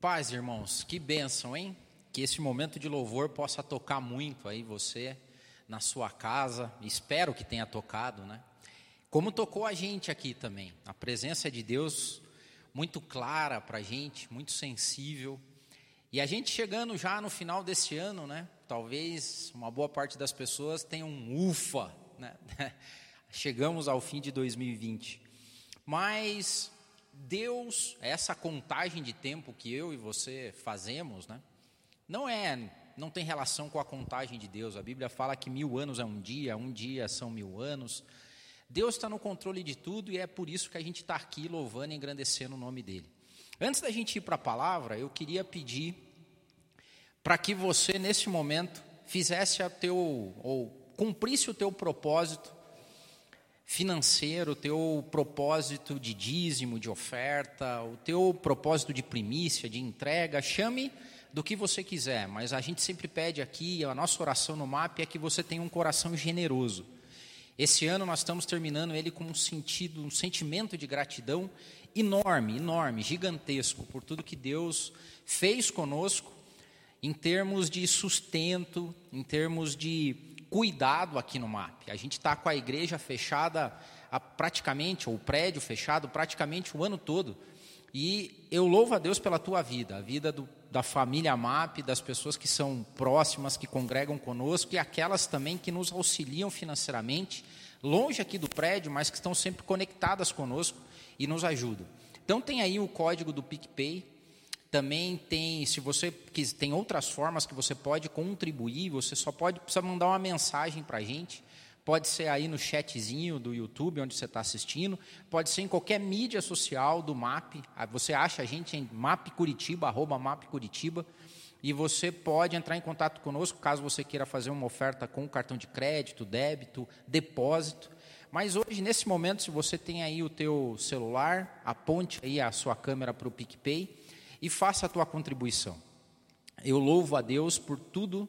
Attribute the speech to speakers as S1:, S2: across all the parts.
S1: Paz, irmãos, que bênção, hein? Que esse momento de louvor possa tocar muito aí você na sua casa. Espero que tenha tocado, né? Como tocou a gente aqui também. A presença de Deus muito clara para a gente, muito sensível. E a gente chegando já no final desse ano, né? Talvez uma boa parte das pessoas tenha um ufa, né? Chegamos ao fim de 2020. Mas Deus, essa contagem de tempo que eu e você fazemos, né, não é, não tem relação com a contagem de Deus. A Bíblia fala que mil anos é um dia, um dia são mil anos. Deus está no controle de tudo e é por isso que a gente está aqui louvando e engrandecendo o nome dele. Antes da gente ir para a palavra, eu queria pedir para que você, nesse momento, fizesse a teu, ou cumprisse o teu propósito financeiro, o teu propósito de dízimo, de oferta, o teu propósito de primícia, de entrega, chame do que você quiser, mas a gente sempre pede aqui, a nossa oração no MAP é que você tenha um coração generoso. Esse ano nós estamos terminando ele com um sentido, um sentimento de gratidão enorme, enorme, gigantesco por tudo que Deus fez conosco em termos de sustento, em termos de cuidado aqui no MAP. A gente está com a igreja fechada praticamente, ou o prédio fechado praticamente o ano todo. E eu louvo a Deus pela tua vida, a vida do, da família MAP, das pessoas que são próximas, que congregam conosco e aquelas também que nos auxiliam financeiramente, longe aqui do prédio, mas que estão sempre conectadas conosco e nos ajudam. Então tem aí o código do PicPay, também tem, se você tem outras formas que você pode contribuir, você só pode precisa mandar uma mensagem para a gente. Pode ser aí no chatzinho do YouTube, onde você está assistindo. Pode ser em qualquer mídia social do MAP. Ah, você acha a gente em MAP arroba Curitiba. E você pode entrar em contato conosco caso você queira fazer uma oferta com cartão de crédito, débito, depósito. Mas hoje, nesse momento, se você tem aí o teu celular, aponte aí a sua câmera para o PicPay e faça a tua contribuição. Eu louvo a Deus por tudo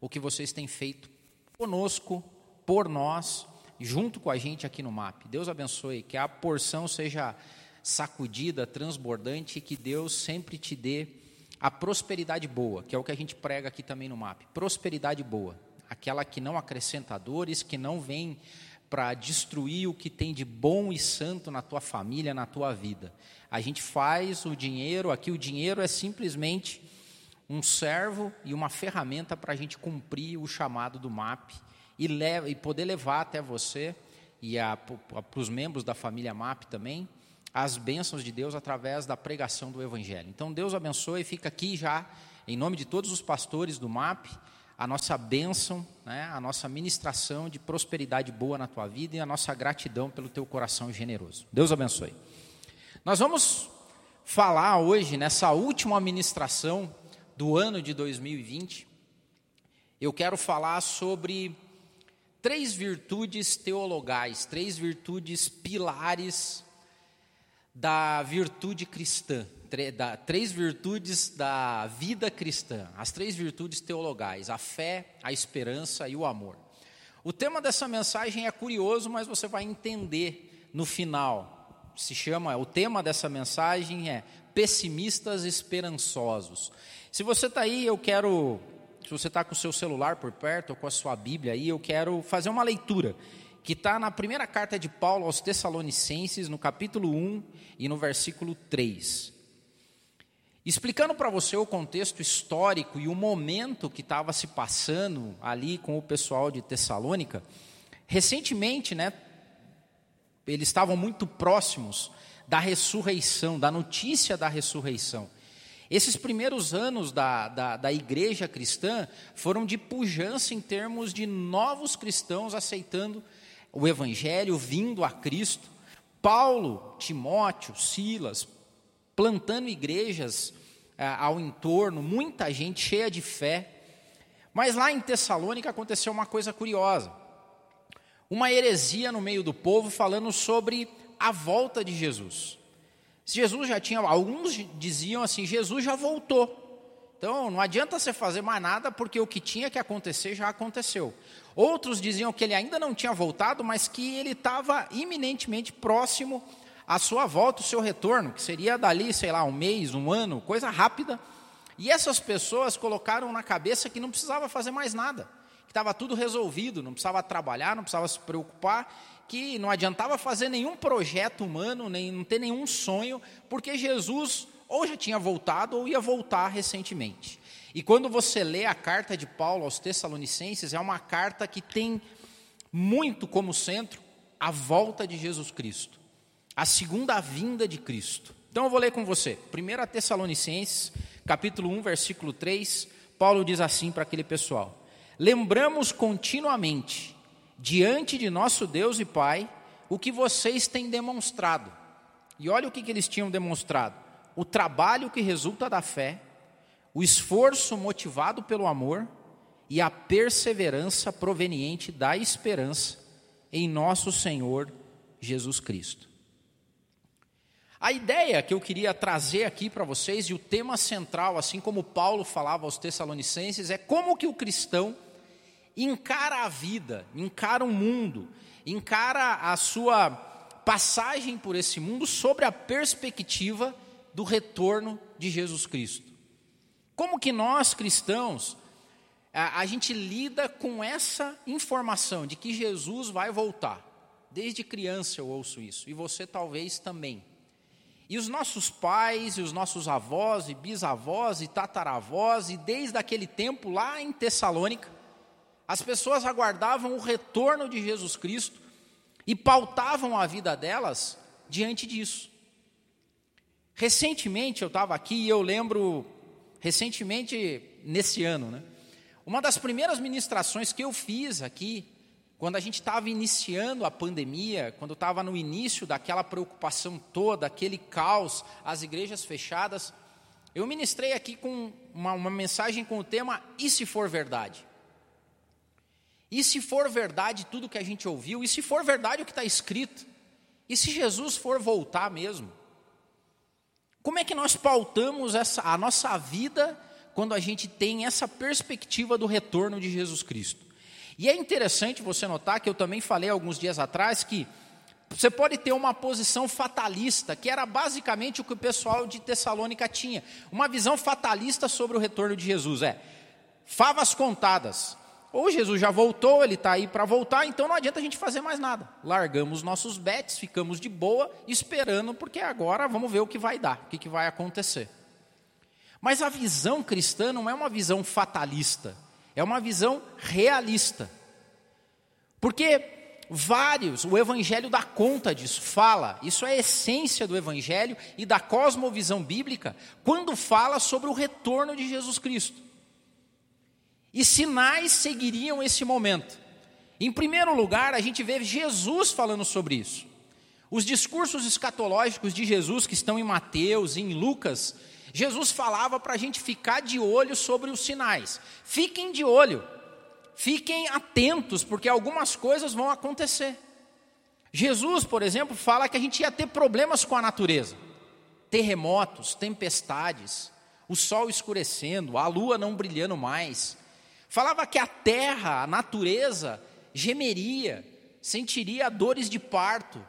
S1: o que vocês têm feito conosco, por nós, junto com a gente aqui no MAP. Deus abençoe, que a porção seja sacudida, transbordante e que Deus sempre te dê a prosperidade boa, que é o que a gente prega aqui também no MAP. Prosperidade boa, aquela que não acrescenta dores, que não vem para destruir o que tem de bom e santo na tua família, na tua vida. A gente faz o dinheiro, aqui o dinheiro é simplesmente um servo e uma ferramenta para a gente cumprir o chamado do MAP e, leva, e poder levar até você e para os membros da família MAP também as bênçãos de Deus através da pregação do Evangelho. Então Deus abençoe e fica aqui já, em nome de todos os pastores do MAP, a nossa bênção, né, a nossa ministração de prosperidade boa na tua vida e a nossa gratidão pelo teu coração generoso. Deus abençoe. Nós vamos falar hoje, nessa última ministração do ano de 2020, eu quero falar sobre três virtudes teologais, três virtudes pilares da virtude cristã, três virtudes da vida cristã, as três virtudes teologais: a fé, a esperança e o amor. O tema dessa mensagem é curioso, mas você vai entender no final se chama, o tema dessa mensagem é Pessimistas Esperançosos. Se você está aí, eu quero, se você está com o seu celular por perto ou com a sua Bíblia aí, eu quero fazer uma leitura que está na primeira carta de Paulo aos Tessalonicenses, no capítulo 1 e no versículo 3. Explicando para você o contexto histórico e o momento que estava se passando ali com o pessoal de Tessalônica, recentemente, né, eles estavam muito próximos da ressurreição, da notícia da ressurreição. Esses primeiros anos da, da, da, igreja cristã foram de pujança em termos de novos cristãos aceitando o evangelho, vindo a Cristo. Paulo, Timóteo, Silas, plantando igrejas ah, ao entorno, muita gente cheia de fé. Mas lá em Tessalônica aconteceu uma coisa curiosa uma heresia no meio do povo falando sobre a volta de Jesus. Jesus já tinha, alguns diziam assim: Jesus já voltou. Então não adianta você fazer mais nada porque o que tinha que acontecer já aconteceu. Outros diziam que ele ainda não tinha voltado, mas que ele estava iminentemente próximo a sua volta, o seu retorno, que seria dali, sei lá, um mês, um ano, coisa rápida. E essas pessoas colocaram na cabeça que não precisava fazer mais nada, que estava tudo resolvido, não precisava trabalhar, não precisava se preocupar, que não adiantava fazer nenhum projeto humano, nem não ter nenhum sonho, porque Jesus ou já tinha voltado ou ia voltar recentemente. E quando você lê a carta de Paulo aos Tessalonicenses, é uma carta que tem muito como centro a volta de Jesus Cristo, a segunda vinda de Cristo. Então eu vou ler com você. 1 Tessalonicenses, capítulo 1, versículo 3, Paulo diz assim para aquele pessoal: Lembramos continuamente diante de nosso Deus e Pai o que vocês têm demonstrado. E olha o que, que eles tinham demonstrado: o trabalho que resulta da fé, o esforço motivado pelo amor e a perseverança proveniente da esperança em nosso Senhor Jesus Cristo. A ideia que eu queria trazer aqui para vocês e o tema central, assim como Paulo falava aos Tessalonicenses, é como que o cristão encara a vida, encara o mundo, encara a sua passagem por esse mundo sobre a perspectiva do retorno de Jesus Cristo. Como que nós cristãos a, a gente lida com essa informação de que Jesus vai voltar? Desde criança eu ouço isso, e você talvez também. E os nossos pais, e os nossos avós, e bisavós, e tataravós, e desde aquele tempo lá em Tessalônica, as pessoas aguardavam o retorno de Jesus Cristo e pautavam a vida delas diante disso. Recentemente eu estava aqui e eu lembro, recentemente nesse ano, né? Uma das primeiras ministrações que eu fiz aqui, quando a gente estava iniciando a pandemia, quando estava no início daquela preocupação toda, aquele caos, as igrejas fechadas, eu ministrei aqui com uma, uma mensagem com o tema E se for verdade? E se for verdade tudo que a gente ouviu? E se for verdade o que está escrito? E se Jesus for voltar mesmo? Como é que nós pautamos essa, a nossa vida quando a gente tem essa perspectiva do retorno de Jesus Cristo? E é interessante você notar que eu também falei alguns dias atrás que você pode ter uma posição fatalista, que era basicamente o que o pessoal de Tessalônica tinha. Uma visão fatalista sobre o retorno de Jesus. É favas contadas. Ou Jesus já voltou, ele está aí para voltar, então não adianta a gente fazer mais nada. Largamos nossos bets, ficamos de boa, esperando, porque agora vamos ver o que vai dar, o que, que vai acontecer. Mas a visão cristã não é uma visão fatalista, é uma visão realista. Porque vários, o Evangelho dá conta disso, fala, isso é a essência do Evangelho e da cosmovisão bíblica, quando fala sobre o retorno de Jesus Cristo. E sinais seguiriam esse momento. Em primeiro lugar, a gente vê Jesus falando sobre isso. Os discursos escatológicos de Jesus, que estão em Mateus e em Lucas, Jesus falava para a gente ficar de olho sobre os sinais. Fiquem de olho, fiquem atentos, porque algumas coisas vão acontecer. Jesus, por exemplo, fala que a gente ia ter problemas com a natureza: terremotos, tempestades, o sol escurecendo, a lua não brilhando mais, Falava que a terra, a natureza, gemeria, sentiria dores de parto.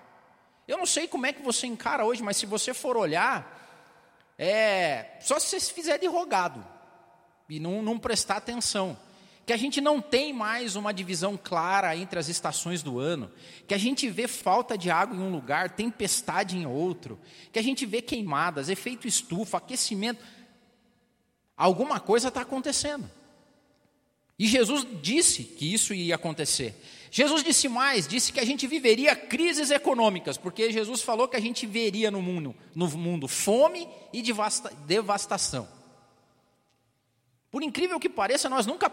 S1: Eu não sei como é que você encara hoje, mas se você for olhar, é só se você se fizer de rogado e não, não prestar atenção. Que a gente não tem mais uma divisão clara entre as estações do ano, que a gente vê falta de água em um lugar, tempestade em outro, que a gente vê queimadas, efeito estufa, aquecimento. Alguma coisa está acontecendo. E Jesus disse que isso ia acontecer. Jesus disse mais, disse que a gente viveria crises econômicas, porque Jesus falou que a gente veria no mundo, no mundo fome e devastação. Por incrível que pareça, nós nunca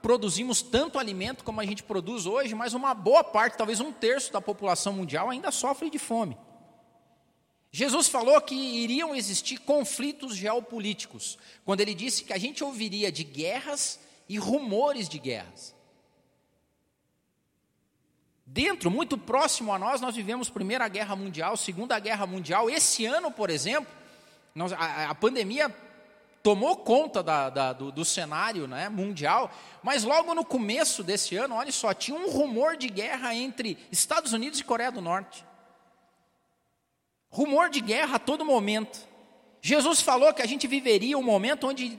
S1: produzimos tanto alimento como a gente produz hoje, mas uma boa parte, talvez um terço da população mundial ainda sofre de fome. Jesus falou que iriam existir conflitos geopolíticos, quando ele disse que a gente ouviria de guerras e rumores de guerras. Dentro, muito próximo a nós, nós vivemos Primeira Guerra Mundial, Segunda Guerra Mundial. Esse ano, por exemplo, nós, a, a, pandemia tomou conta da, da, do, do, cenário né, mundial, mas logo no começo desse ano, olha só, tinha um rumor de guerra entre Estados Unidos e Coreia do Norte. rumor de guerra a todo momento. Jesus falou que a gente viveria um momento onde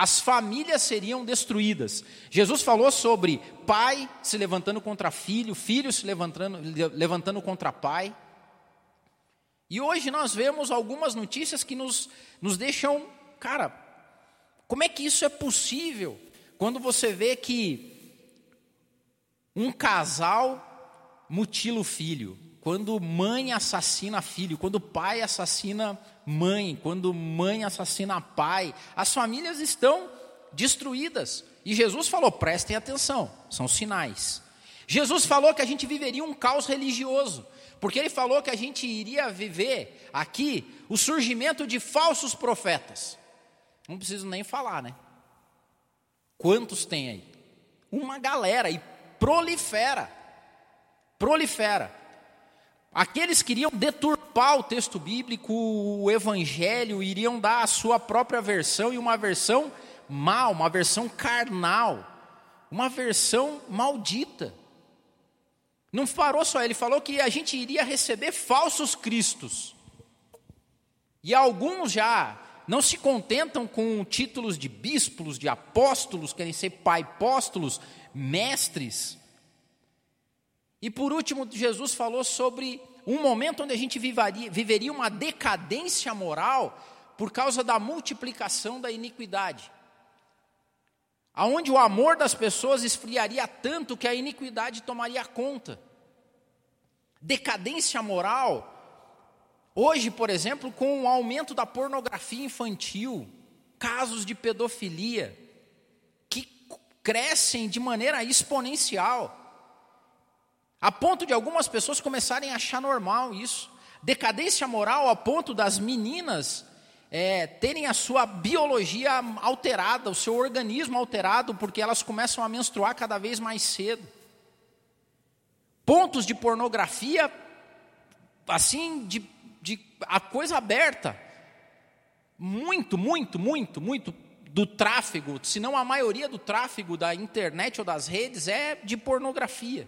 S1: as famílias seriam destruídas. Jesus falou sobre pai se levantando contra filho, filho se levantando, levantando contra pai. E hoje nós vemos algumas notícias que nos, nos deixam, cara, como é que isso é possível? Quando você vê que um casal mutila o filho, quando mãe assassina filho, quando pai assassina mãe, quando mãe assassina pai, as famílias estão destruídas. E Jesus falou: prestem atenção, são sinais. Jesus falou que a gente viveria um caos religioso, porque ele falou que a gente iria viver aqui o surgimento de falsos profetas. Não preciso nem falar, né? Quantos tem aí? Uma galera e prolifera. Prolifera. Aqueles que iriam deturpar o texto bíblico, o evangelho, iriam dar a sua própria versão e uma versão mal, uma versão carnal, uma versão maldita. Não parou só, ele falou que a gente iria receber falsos cristos. E alguns já não se contentam com títulos de bispos, de apóstolos, querem ser pai apóstolos, mestres. E por último, Jesus falou sobre um momento onde a gente vivaria, viveria uma decadência moral por causa da multiplicação da iniquidade. Aonde o amor das pessoas esfriaria tanto que a iniquidade tomaria conta. Decadência moral. Hoje, por exemplo, com o aumento da pornografia infantil, casos de pedofilia, que crescem de maneira exponencial. A ponto de algumas pessoas começarem a achar normal isso. Decadência moral a ponto das meninas é, terem a sua biologia alterada, o seu organismo alterado, porque elas começam a menstruar cada vez mais cedo. Pontos de pornografia, assim, de, de a coisa aberta. Muito, muito, muito, muito do tráfego, se não a maioria do tráfego da internet ou das redes é de pornografia.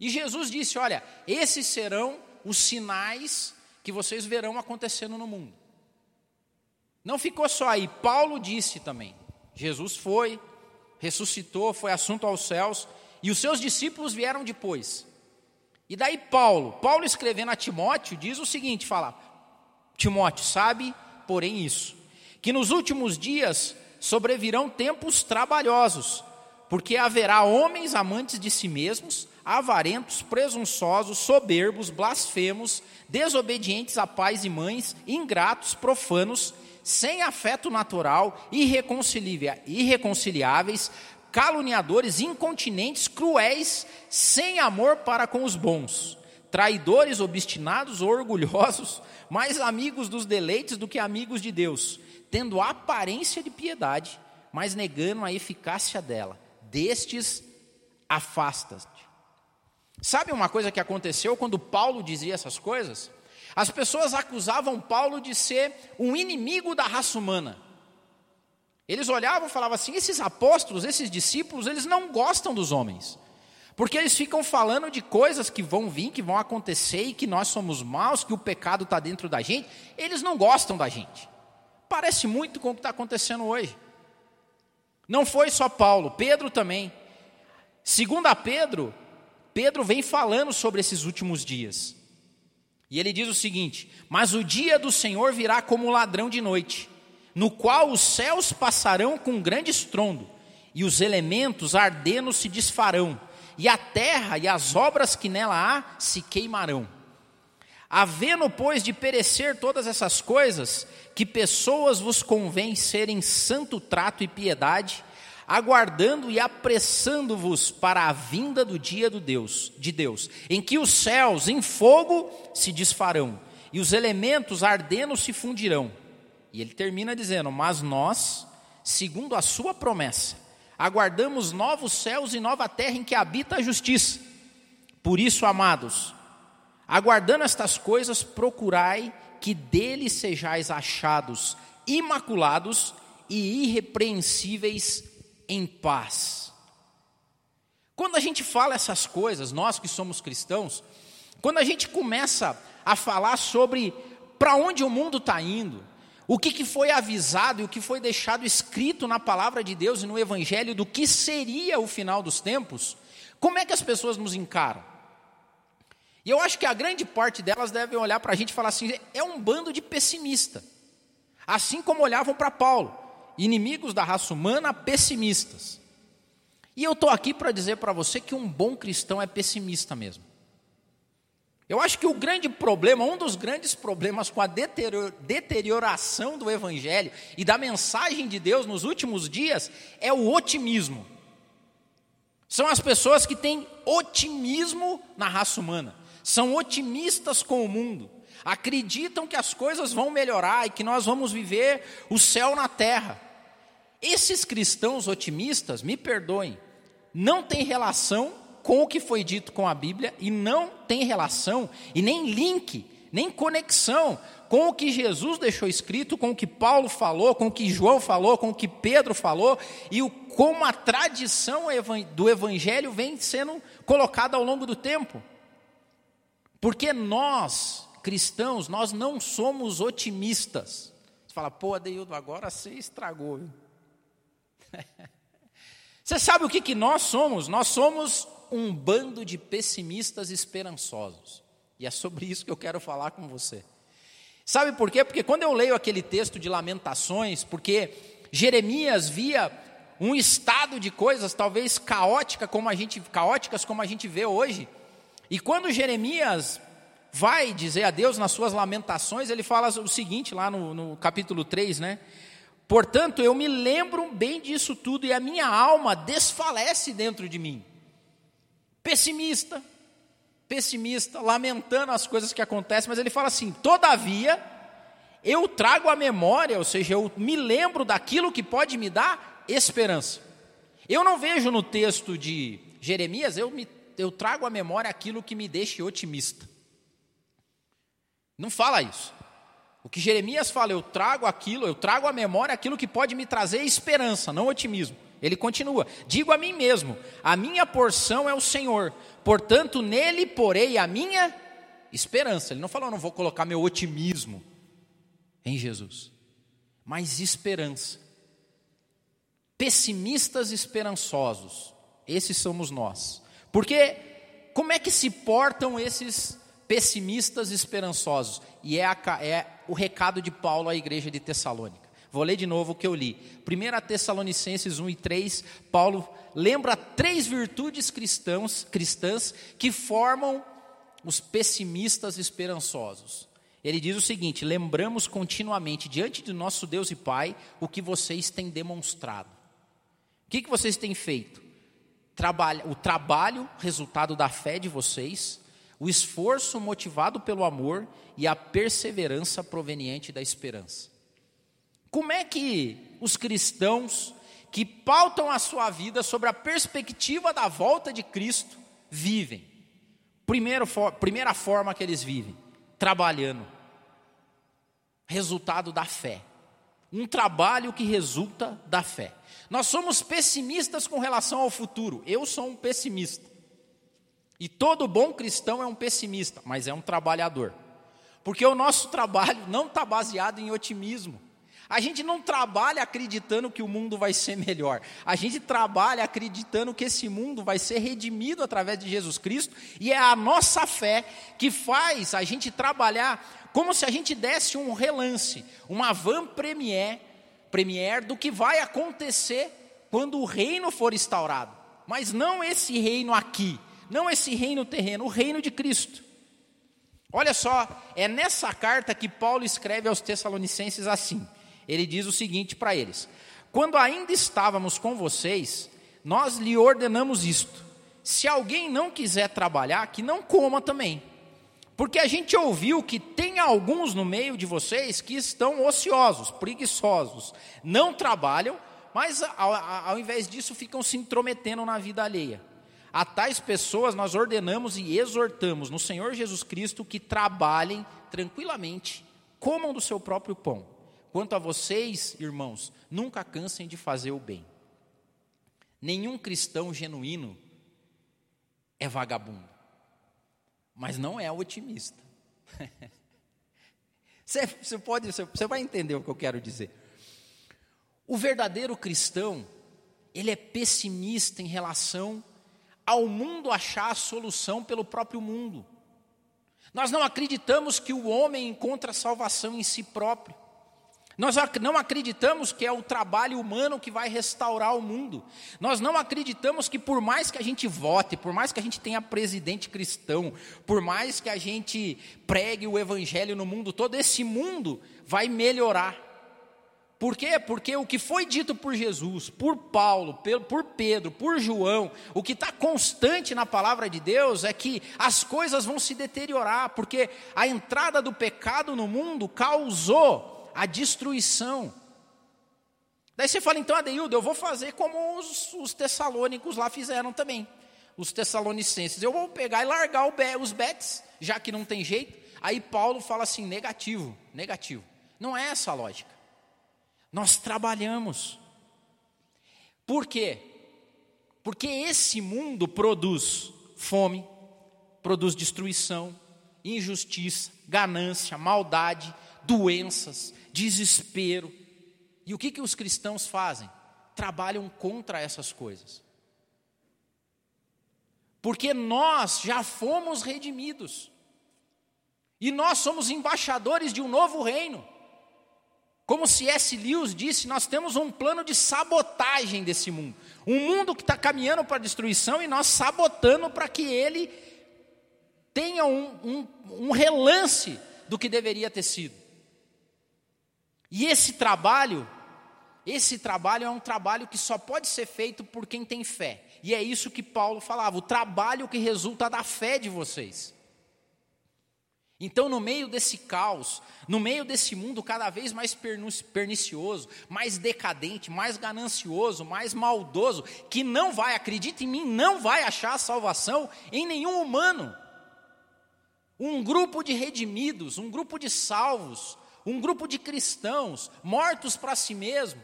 S1: E Jesus disse: Olha, esses serão os sinais que vocês verão acontecendo no mundo. Não ficou só aí, Paulo disse também. Jesus foi, ressuscitou, foi assunto aos céus, e os seus discípulos vieram depois. E daí Paulo, Paulo escrevendo a Timóteo, diz o seguinte: fala, Timóteo, sabe, porém, isso, que nos últimos dias sobrevirão tempos trabalhosos, porque haverá homens amantes de si mesmos, avarentos, presunçosos, soberbos, blasfemos, desobedientes a pais e mães, ingratos, profanos, sem afeto natural, irreconciliáveis, caluniadores, incontinentes, cruéis, sem amor para com os bons, traidores, obstinados, orgulhosos, mais amigos dos deleites do que amigos de Deus, tendo aparência de piedade, mas negando a eficácia dela. Destes afasta-te. Sabe uma coisa que aconteceu quando Paulo dizia essas coisas? As pessoas acusavam Paulo de ser um inimigo da raça humana. Eles olhavam e falavam assim: esses apóstolos, esses discípulos, eles não gostam dos homens. Porque eles ficam falando de coisas que vão vir, que vão acontecer e que nós somos maus, que o pecado está dentro da gente. Eles não gostam da gente. Parece muito com o que está acontecendo hoje. Não foi só Paulo, Pedro também. Segundo a Pedro, Pedro vem falando sobre esses últimos dias. E ele diz o seguinte: Mas o dia do Senhor virá como ladrão de noite, no qual os céus passarão com grande estrondo, e os elementos ardendo se desfarão, e a terra e as obras que nela há se queimarão. Havendo, pois, de perecer todas essas coisas, que pessoas vos convém serem santo trato e piedade, aguardando e apressando-vos para a vinda do dia do Deus, de Deus, em que os céus em fogo se desfarão e os elementos ardendo se fundirão. E ele termina dizendo: "Mas nós, segundo a sua promessa, aguardamos novos céus e nova terra em que habita a justiça. Por isso, amados, aguardando estas coisas, procurai que dele sejais achados imaculados e irrepreensíveis em paz. Quando a gente fala essas coisas, nós que somos cristãos, quando a gente começa a falar sobre para onde o mundo está indo, o que, que foi avisado e o que foi deixado escrito na palavra de Deus e no Evangelho do que seria o final dos tempos, como é que as pessoas nos encaram? E eu acho que a grande parte delas devem olhar para a gente e falar assim: é um bando de pessimista. Assim como olhavam para Paulo, inimigos da raça humana, pessimistas. E eu estou aqui para dizer para você que um bom cristão é pessimista mesmo. Eu acho que o grande problema, um dos grandes problemas com a deterioração do Evangelho e da mensagem de Deus nos últimos dias é o otimismo. São as pessoas que têm otimismo na raça humana, são otimistas com o mundo, acreditam que as coisas vão melhorar e que nós vamos viver o céu na terra. Esses cristãos otimistas, me perdoem, não têm relação com o que foi dito com a Bíblia e não tem relação e nem link, nem conexão com o que Jesus deixou escrito, com o que Paulo falou, com o que João falou, com o que Pedro falou e o, como a tradição do Evangelho vem sendo colocada ao longo do tempo. Porque nós, cristãos, nós não somos otimistas. Você fala, pô, Adeildo, agora você estragou. Você sabe o que, que nós somos? Nós somos um bando de pessimistas esperançosos. E é sobre isso que eu quero falar com você. Sabe por quê? Porque quando eu leio aquele texto de Lamentações, porque Jeremias via um estado de coisas talvez caótica como a gente, caóticas como a gente vê hoje. E quando Jeremias vai dizer a Deus nas suas lamentações, ele fala o seguinte lá no, no capítulo 3, né? Portanto, eu me lembro bem disso tudo e a minha alma desfalece dentro de mim pessimista, pessimista, lamentando as coisas que acontecem, mas ele fala assim: todavia, eu trago a memória, ou seja, eu me lembro daquilo que pode me dar esperança. Eu não vejo no texto de Jeremias, eu, me, eu trago à memória aquilo que me deixa otimista. Não fala isso. O que Jeremias fala, eu trago aquilo, eu trago à memória aquilo que pode me trazer esperança, não otimismo. Ele continua: Digo a mim mesmo: a minha porção é o Senhor, portanto nele porei a minha esperança. Ele não falou, não vou colocar meu otimismo em Jesus, mas esperança. Pessimistas esperançosos, esses somos nós. Porque como é que se portam esses pessimistas esperançosos? E é, a, é o recado de Paulo à igreja de Tessalônica. Vou ler de novo o que eu li. 1 Tessalonicenses 1 e 3, Paulo lembra três virtudes cristãos, cristãs que formam os pessimistas esperançosos. Ele diz o seguinte: lembramos continuamente diante de nosso Deus e Pai o que vocês têm demonstrado. O que, que vocês têm feito? O trabalho, resultado da fé de vocês, o esforço motivado pelo amor e a perseverança proveniente da esperança. Como é que os cristãos que pautam a sua vida sobre a perspectiva da volta de Cristo vivem? Primeiro, primeira forma que eles vivem, trabalhando. Resultado da fé. Um trabalho que resulta da fé. Nós somos pessimistas com relação ao futuro. Eu sou um pessimista. E todo bom cristão é um pessimista, mas é um trabalhador. Porque o nosso trabalho não está baseado em otimismo. A gente não trabalha acreditando que o mundo vai ser melhor. A gente trabalha acreditando que esse mundo vai ser redimido através de Jesus Cristo, e é a nossa fé que faz a gente trabalhar como se a gente desse um relance, uma van premier, premier do que vai acontecer quando o reino for instaurado. Mas não esse reino aqui, não esse reino terreno, o reino de Cristo. Olha só, é nessa carta que Paulo escreve aos Tessalonicenses assim: ele diz o seguinte para eles: Quando ainda estávamos com vocês, nós lhe ordenamos isto: se alguém não quiser trabalhar, que não coma também. Porque a gente ouviu que tem alguns no meio de vocês que estão ociosos, preguiçosos, não trabalham, mas ao, ao invés disso ficam se intrometendo na vida alheia. A tais pessoas nós ordenamos e exortamos no Senhor Jesus Cristo que trabalhem tranquilamente, comam do seu próprio pão Quanto a vocês, irmãos, nunca cansem de fazer o bem. Nenhum cristão genuíno é vagabundo, mas não é otimista. Você, você pode, você, você vai entender o que eu quero dizer. O verdadeiro cristão, ele é pessimista em relação ao mundo achar a solução pelo próprio mundo. Nós não acreditamos que o homem encontra salvação em si próprio. Nós não acreditamos que é o trabalho humano que vai restaurar o mundo. Nós não acreditamos que, por mais que a gente vote, por mais que a gente tenha presidente cristão, por mais que a gente pregue o evangelho no mundo todo, esse mundo vai melhorar. Por quê? Porque o que foi dito por Jesus, por Paulo, por Pedro, por João, o que está constante na palavra de Deus é que as coisas vão se deteriorar, porque a entrada do pecado no mundo causou a destruição. Daí você fala, então, Adeildo, eu vou fazer como os, os tessalônicos lá fizeram também, os tessalonicenses. Eu vou pegar e largar os bets, já que não tem jeito. Aí Paulo fala assim: negativo, negativo. Não é essa a lógica. Nós trabalhamos. Por quê? Porque esse mundo produz fome, produz destruição, injustiça, ganância, maldade, doenças, desespero. E o que, que os cristãos fazem? Trabalham contra essas coisas. Porque nós já fomos redimidos. E nós somos embaixadores de um novo reino. Como C.S. Lewis disse, nós temos um plano de sabotagem desse mundo. Um mundo que está caminhando para a destruição e nós sabotando para que ele tenha um, um, um relance do que deveria ter sido. E esse trabalho, esse trabalho é um trabalho que só pode ser feito por quem tem fé. E é isso que Paulo falava, o trabalho que resulta da fé de vocês. Então, no meio desse caos, no meio desse mundo cada vez mais pernicioso, mais decadente, mais ganancioso, mais maldoso, que não vai, acredita em mim, não vai achar salvação em nenhum humano. Um grupo de redimidos, um grupo de salvos, um grupo de cristãos mortos para si mesmo,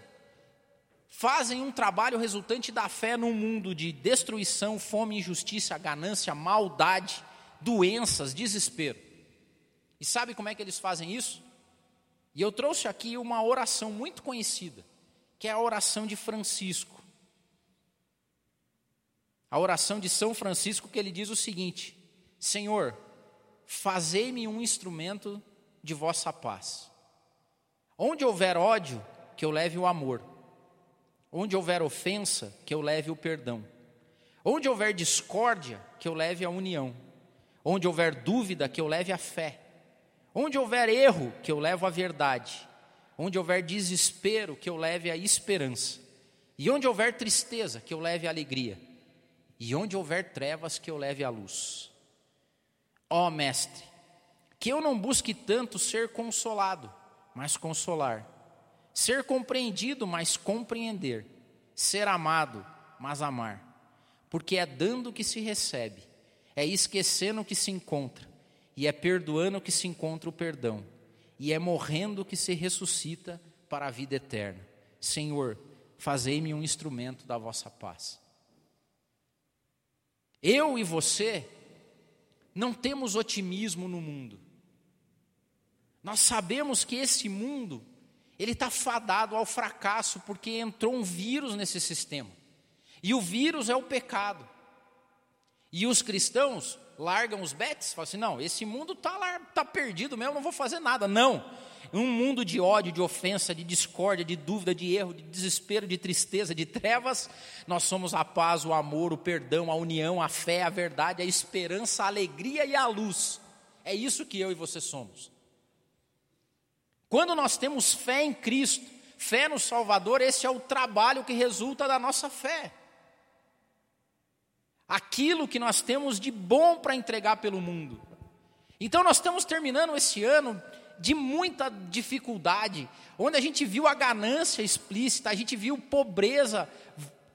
S1: fazem um trabalho resultante da fé num mundo de destruição, fome, injustiça, ganância, maldade, doenças, desespero. E sabe como é que eles fazem isso? E eu trouxe aqui uma oração muito conhecida, que é a oração de Francisco. A oração de São Francisco que ele diz o seguinte: Senhor, fazei-me um instrumento de vossa paz. Onde houver ódio, que eu leve o amor. Onde houver ofensa, que eu leve o perdão. Onde houver discórdia, que eu leve a união. Onde houver dúvida, que eu leve a fé. Onde houver erro, que eu levo a verdade. Onde houver desespero, que eu leve a esperança. E onde houver tristeza, que eu leve a alegria. E onde houver trevas, que eu leve a luz. Ó Mestre, que eu não busque tanto ser consolado, mas consolar, ser compreendido, mas compreender, ser amado, mas amar, porque é dando que se recebe, é esquecendo que se encontra, e é perdoando que se encontra o perdão, e é morrendo que se ressuscita para a vida eterna. Senhor, fazei-me um instrumento da vossa paz. Eu e você não temos otimismo no mundo. Nós sabemos que esse mundo ele está fadado ao fracasso porque entrou um vírus nesse sistema. E o vírus é o pecado. E os cristãos largam os bets, falam assim: não, esse mundo está tá perdido mesmo, não vou fazer nada. Não. Um mundo de ódio, de ofensa, de discórdia, de dúvida, de erro, de desespero, de tristeza, de trevas, nós somos a paz, o amor, o perdão, a união, a fé, a verdade, a esperança, a alegria e a luz. É isso que eu e você somos. Quando nós temos fé em Cristo, fé no Salvador, esse é o trabalho que resulta da nossa fé. Aquilo que nós temos de bom para entregar pelo mundo. Então nós estamos terminando esse ano de muita dificuldade, onde a gente viu a ganância explícita, a gente viu pobreza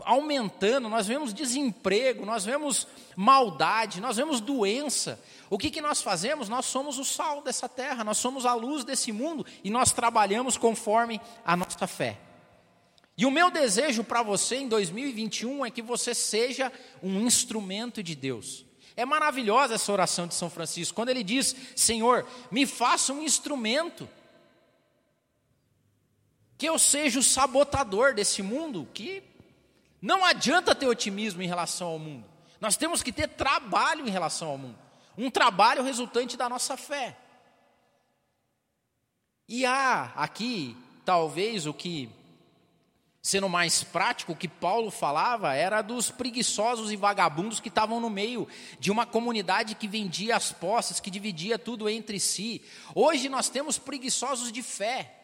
S1: aumentando, nós vemos desemprego, nós vemos maldade, nós vemos doença. O que, que nós fazemos? Nós somos o sal dessa terra, nós somos a luz desse mundo e nós trabalhamos conforme a nossa fé. E o meu desejo para você em 2021 é que você seja um instrumento de Deus É maravilhosa essa oração de São Francisco, quando ele diz: Senhor, me faça um instrumento, que eu seja o sabotador desse mundo, que não adianta ter otimismo em relação ao mundo, nós temos que ter trabalho em relação ao mundo, um trabalho resultante da nossa fé. E há aqui, talvez, o que Sendo mais prático, o que Paulo falava era dos preguiçosos e vagabundos que estavam no meio de uma comunidade que vendia as posses, que dividia tudo entre si. Hoje nós temos preguiçosos de fé.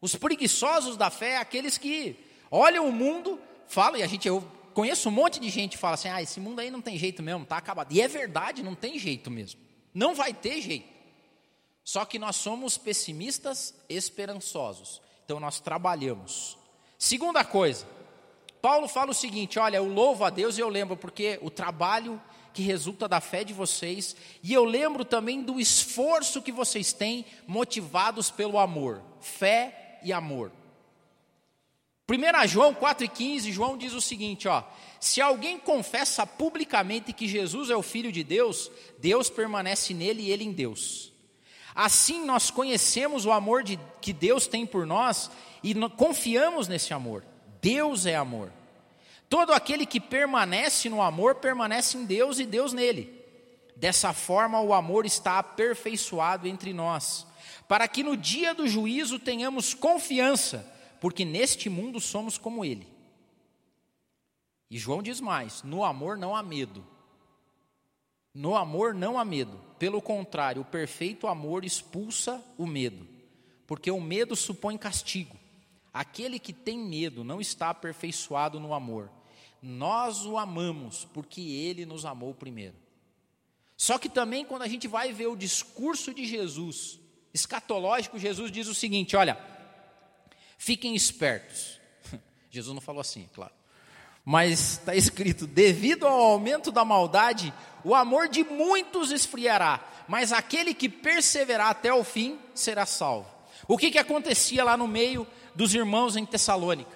S1: Os preguiçosos da fé é aqueles que olham o mundo, falam, e a gente, eu conheço um monte de gente que fala assim: ah, esse mundo aí não tem jeito mesmo, está acabado. E é verdade, não tem jeito mesmo. Não vai ter jeito. Só que nós somos pessimistas esperançosos. Então nós trabalhamos Segunda coisa, Paulo fala o seguinte: olha, eu louvo a Deus e eu lembro, porque o trabalho que resulta da fé de vocês, e eu lembro também do esforço que vocês têm motivados pelo amor, fé e amor. 1 João 4,15, João diz o seguinte: ó, se alguém confessa publicamente que Jesus é o Filho de Deus, Deus permanece nele e ele em Deus. Assim nós conhecemos o amor de, que Deus tem por nós e confiamos nesse amor. Deus é amor. Todo aquele que permanece no amor permanece em Deus e Deus nele. Dessa forma, o amor está aperfeiçoado entre nós, para que no dia do juízo tenhamos confiança, porque neste mundo somos como ele. E João diz mais: no amor não há medo. No amor não há medo. Pelo contrário, o perfeito amor expulsa o medo, porque o medo supõe castigo. Aquele que tem medo não está aperfeiçoado no amor. Nós o amamos porque ele nos amou primeiro. Só que também quando a gente vai ver o discurso de Jesus, escatológico, Jesus diz o seguinte: olha, fiquem espertos. Jesus não falou assim, claro. Mas está escrito: devido ao aumento da maldade, o amor de muitos esfriará, mas aquele que perseverar até o fim será salvo. O que, que acontecia lá no meio dos irmãos em Tessalônica.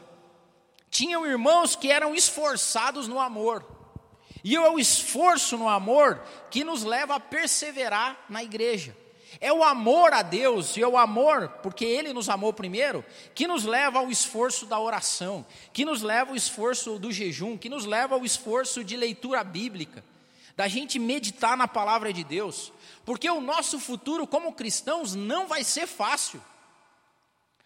S1: Tinham irmãos que eram esforçados no amor. E é o esforço no amor que nos leva a perseverar na igreja. É o amor a Deus e é o amor, porque Ele nos amou primeiro, que nos leva ao esforço da oração, que nos leva ao esforço do jejum, que nos leva ao esforço de leitura bíblica, da gente meditar na palavra de Deus, porque o nosso futuro como cristãos não vai ser fácil.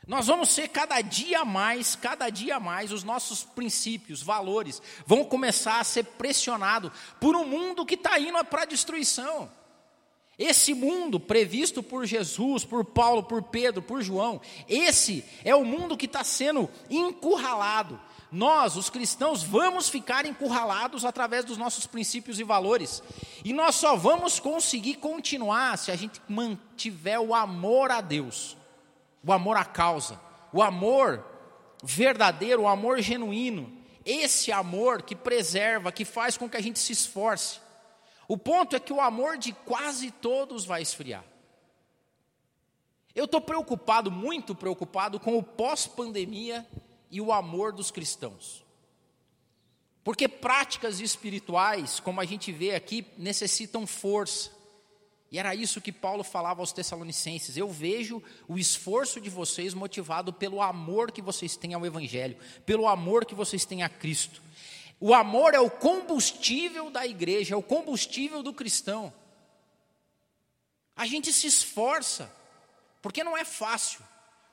S1: Nós vamos ser cada dia mais, cada dia mais, os nossos princípios, valores, vão começar a ser pressionados por um mundo que está indo para a destruição. Esse mundo previsto por Jesus, por Paulo, por Pedro, por João, esse é o mundo que está sendo encurralado. Nós, os cristãos, vamos ficar encurralados através dos nossos princípios e valores. E nós só vamos conseguir continuar se a gente mantiver o amor a Deus o amor à causa, o amor verdadeiro, o amor genuíno, esse amor que preserva, que faz com que a gente se esforce. O ponto é que o amor de quase todos vai esfriar. Eu estou preocupado, muito preocupado com o pós-pandemia e o amor dos cristãos. Porque práticas espirituais, como a gente vê aqui, necessitam força. E era isso que Paulo falava aos Tessalonicenses. Eu vejo o esforço de vocês motivado pelo amor que vocês têm ao Evangelho, pelo amor que vocês têm a Cristo. O amor é o combustível da igreja, é o combustível do cristão. A gente se esforça, porque não é fácil.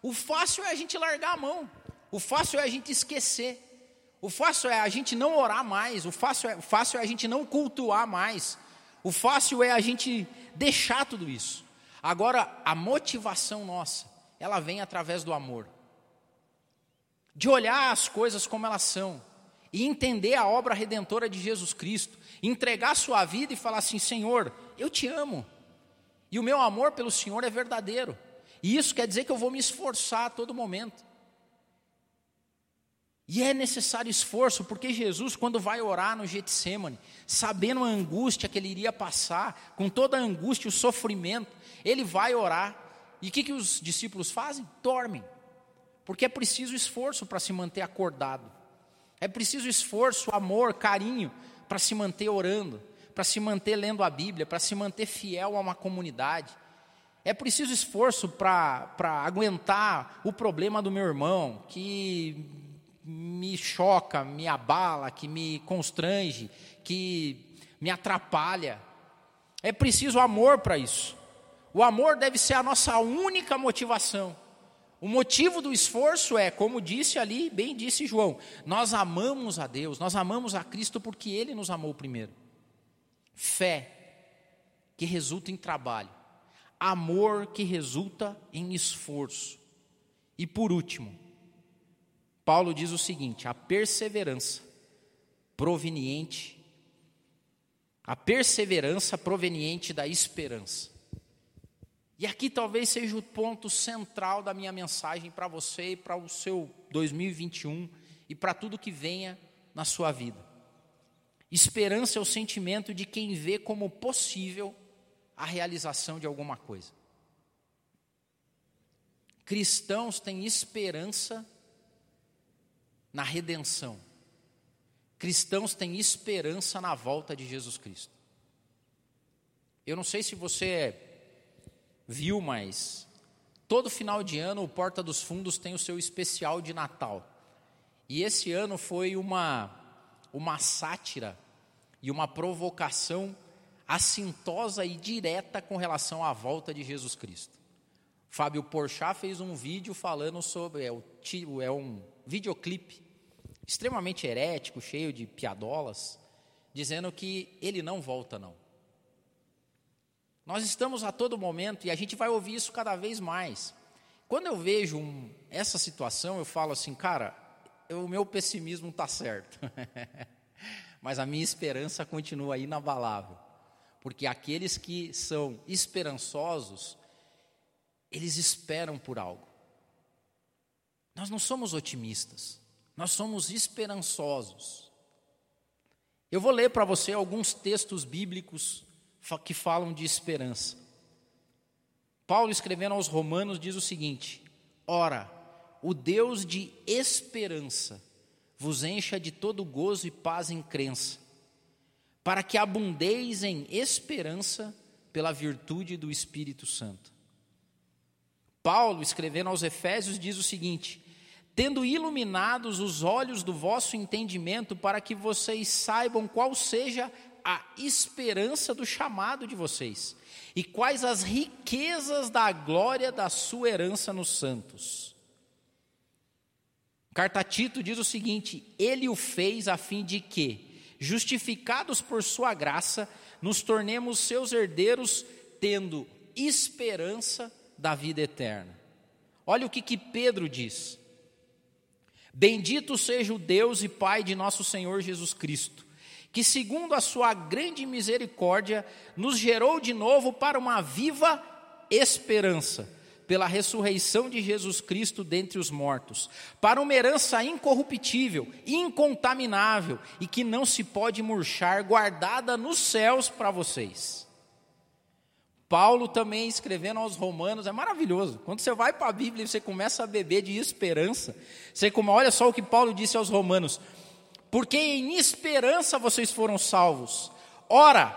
S1: O fácil é a gente largar a mão, o fácil é a gente esquecer, o fácil é a gente não orar mais, o fácil é, o fácil é a gente não cultuar mais. O fácil é a gente deixar tudo isso. Agora, a motivação nossa, ela vem através do amor. De olhar as coisas como elas são e entender a obra redentora de Jesus Cristo, entregar sua vida e falar assim: Senhor, eu te amo. E o meu amor pelo Senhor é verdadeiro. E isso quer dizer que eu vou me esforçar a todo momento. E é necessário esforço, porque Jesus, quando vai orar no Getsemane, sabendo a angústia que ele iria passar, com toda a angústia e o sofrimento, ele vai orar. E o que, que os discípulos fazem? Dormem. Porque é preciso esforço para se manter acordado. É preciso esforço, amor, carinho para se manter orando, para se manter lendo a Bíblia, para se manter fiel a uma comunidade. É preciso esforço para aguentar o problema do meu irmão, que me choca, me abala, que me constrange, que me atrapalha. É preciso amor para isso. O amor deve ser a nossa única motivação. O motivo do esforço é, como disse ali, bem disse João, nós amamos a Deus, nós amamos a Cristo porque Ele nos amou primeiro. Fé que resulta em trabalho, amor que resulta em esforço. E por último, Paulo diz o seguinte: a perseverança proveniente, a perseverança proveniente da esperança. E aqui talvez seja o ponto central da minha mensagem para você e para o seu 2021 e para tudo que venha na sua vida. Esperança é o sentimento de quem vê como possível a realização de alguma coisa. Cristãos têm esperança na redenção. Cristãos têm esperança na volta de Jesus Cristo. Eu não sei se você é viu, mas todo final de ano o Porta dos Fundos tem o seu especial de Natal. E esse ano foi uma, uma sátira e uma provocação assintosa e direta com relação à volta de Jesus Cristo. Fábio Porchat fez um vídeo falando sobre, é, o, é um videoclipe extremamente herético, cheio de piadolas, dizendo que ele não volta não. Nós estamos a todo momento, e a gente vai ouvir isso cada vez mais. Quando eu vejo um, essa situação, eu falo assim, cara, o meu pessimismo está certo. Mas a minha esperança continua inabalável. Porque aqueles que são esperançosos, eles esperam por algo. Nós não somos otimistas, nós somos esperançosos. Eu vou ler para você alguns textos bíblicos que falam de esperança. Paulo, escrevendo aos Romanos, diz o seguinte: Ora, o Deus de esperança vos encha de todo gozo e paz em crença, para que abundeis em esperança pela virtude do Espírito Santo. Paulo, escrevendo aos Efésios, diz o seguinte: Tendo iluminados os olhos do vosso entendimento, para que vocês saibam qual seja a esperança do chamado de vocês e quais as riquezas da glória da sua herança nos santos. Carta Tito diz o seguinte: Ele o fez a fim de que, justificados por sua graça, nos tornemos seus herdeiros, tendo esperança da vida eterna. Olha o que, que Pedro diz: Bendito seja o Deus e Pai de nosso Senhor Jesus Cristo que, segundo a sua grande misericórdia, nos gerou de novo para uma viva esperança, pela ressurreição de Jesus Cristo dentre os mortos, para uma herança incorruptível, incontaminável e que não se pode murchar, guardada nos céus para vocês. Paulo também escrevendo aos Romanos, é maravilhoso. Quando você vai para a Bíblia e você começa a beber de esperança, você como, olha só o que Paulo disse aos Romanos: porque em esperança vocês foram salvos. Ora,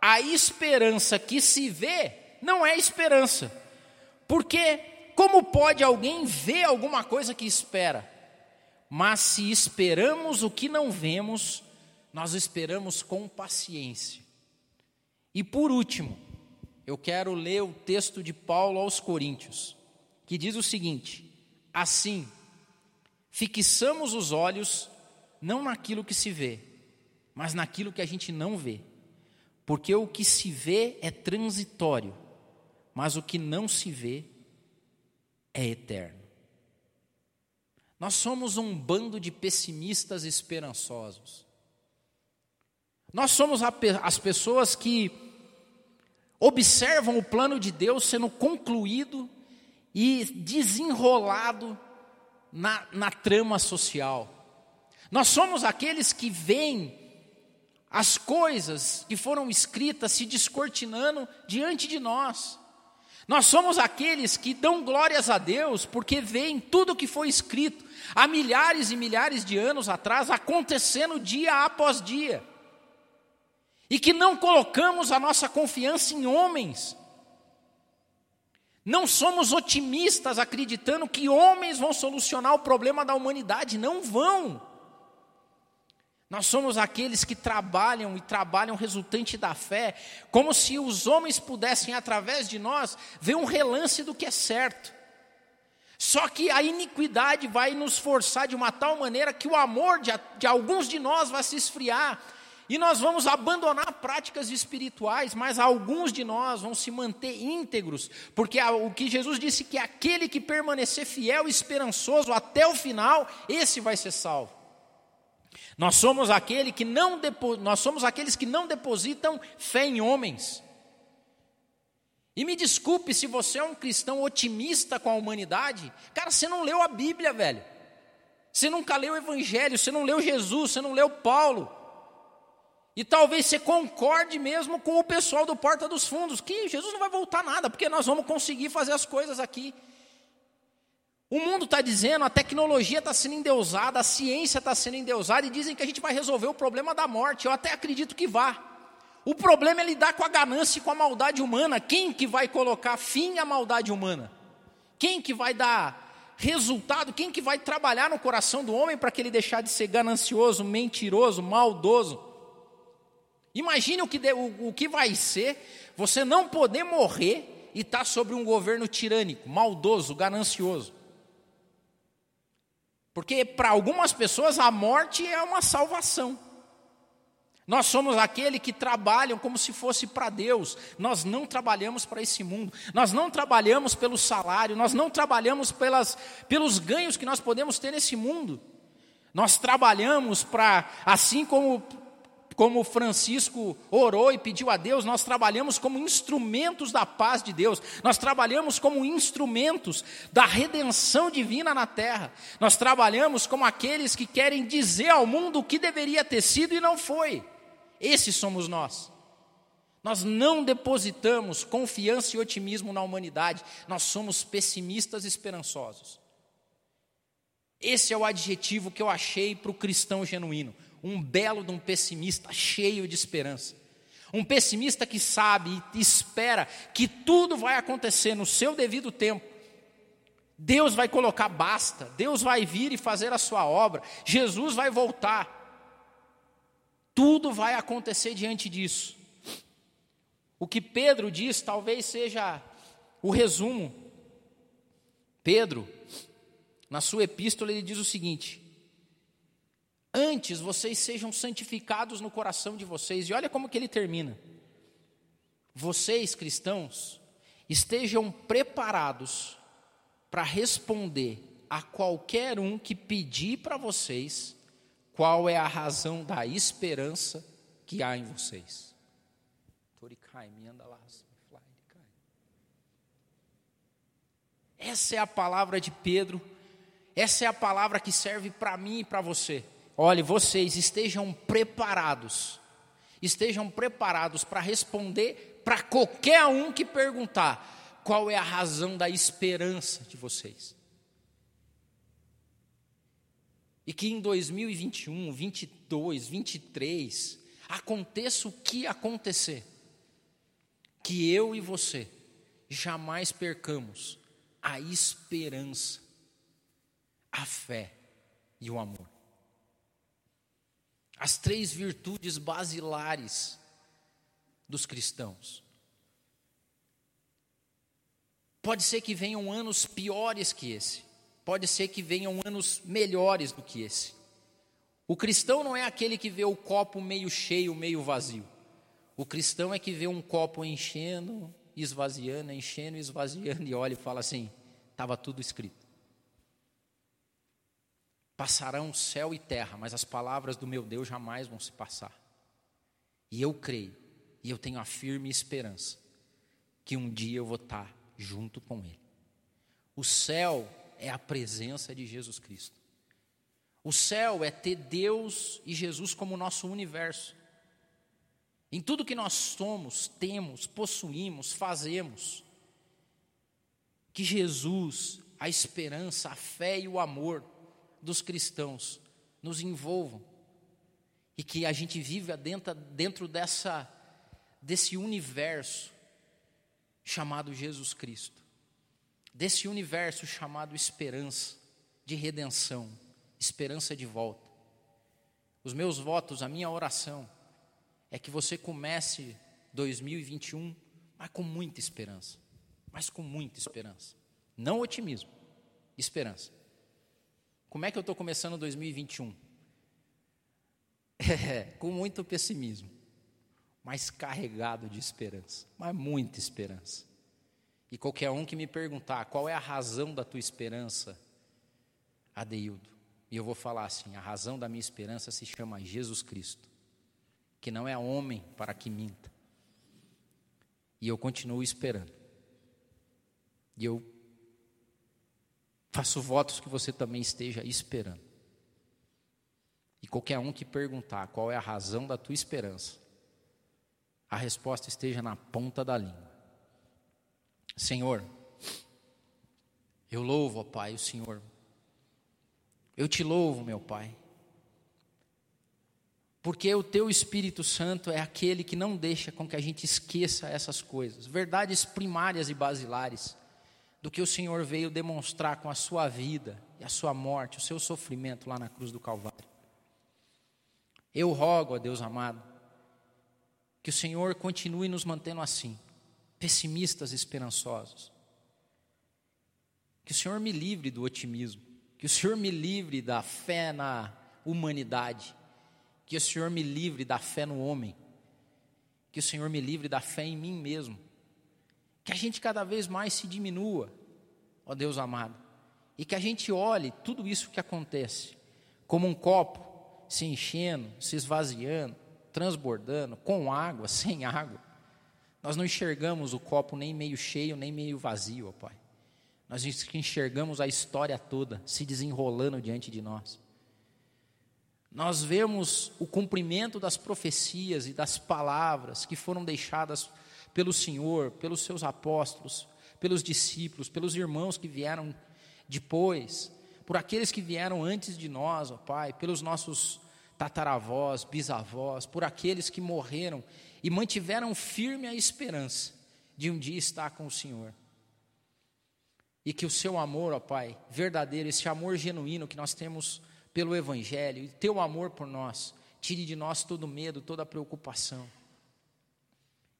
S1: a esperança que se vê não é esperança, porque como pode alguém ver alguma coisa que espera? Mas se esperamos o que não vemos, nós esperamos com paciência. E por último, eu quero ler o texto de Paulo aos Coríntios, que diz o seguinte: Assim, fixamos os olhos não naquilo que se vê, mas naquilo que a gente não vê. Porque o que se vê é transitório, mas o que não se vê é eterno. Nós somos um bando de pessimistas esperançosos. Nós somos as pessoas que observam o plano de Deus sendo concluído e desenrolado na, na trama social. Nós somos aqueles que veem as coisas que foram escritas se descortinando diante de nós. Nós somos aqueles que dão glórias a Deus porque veem tudo que foi escrito há milhares e milhares de anos atrás acontecendo dia após dia. e que não colocamos a nossa confiança em homens. Não somos otimistas acreditando que homens vão solucionar o problema da humanidade, não vão. Nós somos aqueles que trabalham e trabalham resultante da fé, como se os homens pudessem, através de nós, ver um relance do que é certo. Só que a iniquidade vai nos forçar de uma tal maneira que o amor de, de alguns de nós vai se esfriar, e nós vamos abandonar práticas espirituais, mas alguns de nós vão se manter íntegros, porque o que Jesus disse que aquele que permanecer fiel e esperançoso até o final, esse vai ser salvo. Nós somos aquele que não nós somos aqueles que não depositam fé em homens. E me desculpe se você é um cristão otimista com a humanidade, cara, você não leu a Bíblia, velho. Você nunca leu o Evangelho, você não leu Jesus, você não leu Paulo. E talvez você concorde mesmo com o pessoal do Porta dos Fundos, que Jesus não vai voltar nada, porque nós vamos conseguir fazer as coisas aqui. O mundo está dizendo, a tecnologia está sendo endeusada, a ciência está sendo endeusada, e dizem que a gente vai resolver o problema da morte. Eu até acredito que vá. O problema é lidar com a ganância e com a maldade humana. Quem que vai colocar fim à maldade humana? Quem que vai dar resultado? Quem que vai trabalhar no coração do homem para que ele deixar de ser ganancioso, mentiroso, maldoso? Imagine o que, de, o, o que vai ser você não poder morrer e estar tá sobre um governo tirânico, maldoso, ganancioso. Porque para algumas pessoas a morte é uma salvação. Nós somos aquele que trabalham como se fosse para Deus. Nós não trabalhamos para esse mundo. Nós não trabalhamos pelo salário. Nós não trabalhamos pelas, pelos ganhos que nós podemos ter nesse mundo. Nós trabalhamos para, assim como como Francisco orou e pediu a Deus, nós trabalhamos como instrumentos da paz de Deus, nós trabalhamos como instrumentos da redenção divina na terra, nós trabalhamos como aqueles que querem dizer ao mundo o que deveria ter sido e não foi. Esses somos nós. Nós não depositamos confiança e otimismo na humanidade, nós somos pessimistas esperançosos. Esse é o adjetivo que eu achei para o cristão genuíno um belo de um pessimista cheio de esperança. Um pessimista que sabe e espera que tudo vai acontecer no seu devido tempo. Deus vai colocar basta, Deus vai vir e fazer a sua obra, Jesus vai voltar. Tudo vai acontecer diante disso. O que Pedro diz talvez seja o resumo. Pedro, na sua epístola, ele diz o seguinte: Antes vocês sejam santificados no coração de vocês. E olha como que ele termina. Vocês, cristãos, estejam preparados para responder a qualquer um que pedir para vocês qual é a razão da esperança que há em vocês. Essa é a palavra de Pedro, essa é a palavra que serve para mim e para você. Olhe, vocês estejam preparados, estejam preparados para responder para qualquer um que perguntar qual é a razão da esperança de vocês. E que em 2021, 22, 23, aconteça o que acontecer, que eu e você jamais percamos a esperança, a fé e o amor as três virtudes basilares dos cristãos. Pode ser que venham anos piores que esse, pode ser que venham anos melhores do que esse. O cristão não é aquele que vê o copo meio cheio, meio vazio. O cristão é que vê um copo enchendo, esvaziando, enchendo, esvaziando e olha e fala assim: estava tudo escrito. Passarão céu e terra, mas as palavras do meu Deus jamais vão se passar. E eu creio, e eu tenho a firme esperança, que um dia eu vou estar junto com Ele. O céu é a presença de Jesus Cristo. O céu é ter Deus e Jesus como nosso universo. Em tudo que nós somos, temos, possuímos, fazemos, que Jesus, a esperança, a fé e o amor dos cristãos nos envolvam e que a gente vive dentro, dentro dessa, desse universo chamado Jesus Cristo, desse universo chamado esperança, de redenção, esperança de volta. Os meus votos, a minha oração, é que você comece 2021, mas com muita esperança, mas com muita esperança, não otimismo, esperança. Como é que eu estou começando 2021? É, com muito pessimismo, mas carregado de esperança, mas muita esperança. E qualquer um que me perguntar qual é a razão da tua esperança, Adeildo, e eu vou falar assim: a razão da minha esperança se chama Jesus Cristo, que não é homem para que minta. E eu continuo esperando. E eu faço votos que você também esteja esperando. E qualquer um que perguntar qual é a razão da tua esperança, a resposta esteja na ponta da língua. Senhor, eu louvo, ó Pai, o Senhor. Eu te louvo, meu Pai. Porque o teu Espírito Santo é aquele que não deixa com que a gente esqueça essas coisas, verdades primárias e basilares do que o Senhor veio demonstrar com a sua vida e a sua morte, o seu sofrimento lá na cruz do Calvário. Eu rogo a Deus amado, que o Senhor continue nos mantendo assim, pessimistas e esperançosos. Que o Senhor me livre do otimismo, que o Senhor me livre da fé na humanidade, que o Senhor me livre da fé no homem, que o Senhor me livre da fé em mim mesmo, que a gente cada vez mais se diminua, ó Deus amado, e que a gente olhe tudo isso que acontece como um copo se enchendo, se esvaziando, transbordando, com água, sem água. Nós não enxergamos o copo nem meio cheio, nem meio vazio, ó Pai. Nós enxergamos a história toda se desenrolando diante de nós. Nós vemos o cumprimento das profecias e das palavras que foram deixadas pelo Senhor, pelos seus apóstolos, pelos discípulos, pelos irmãos que vieram depois, por aqueles que vieram antes de nós, ó Pai, pelos nossos tataravós, bisavós, por aqueles que morreram e mantiveram firme a esperança de um dia estar com o Senhor. E que o seu amor, ó Pai, verdadeiro, esse amor genuíno que nós temos pelo Evangelho, e teu amor por nós, tire de nós todo medo, toda preocupação.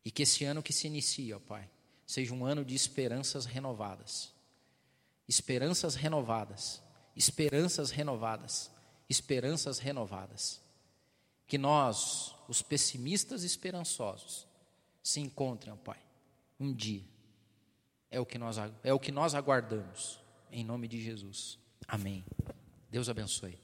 S1: E que esse ano que se inicia, ó Pai, seja um ano de esperanças renovadas. Esperanças renovadas. Esperanças renovadas esperanças renovadas. Que nós, os pessimistas esperançosos, se encontrem, ó Pai, um dia. É o que nós, é o que nós aguardamos, em nome de Jesus. Amém. Deus abençoe.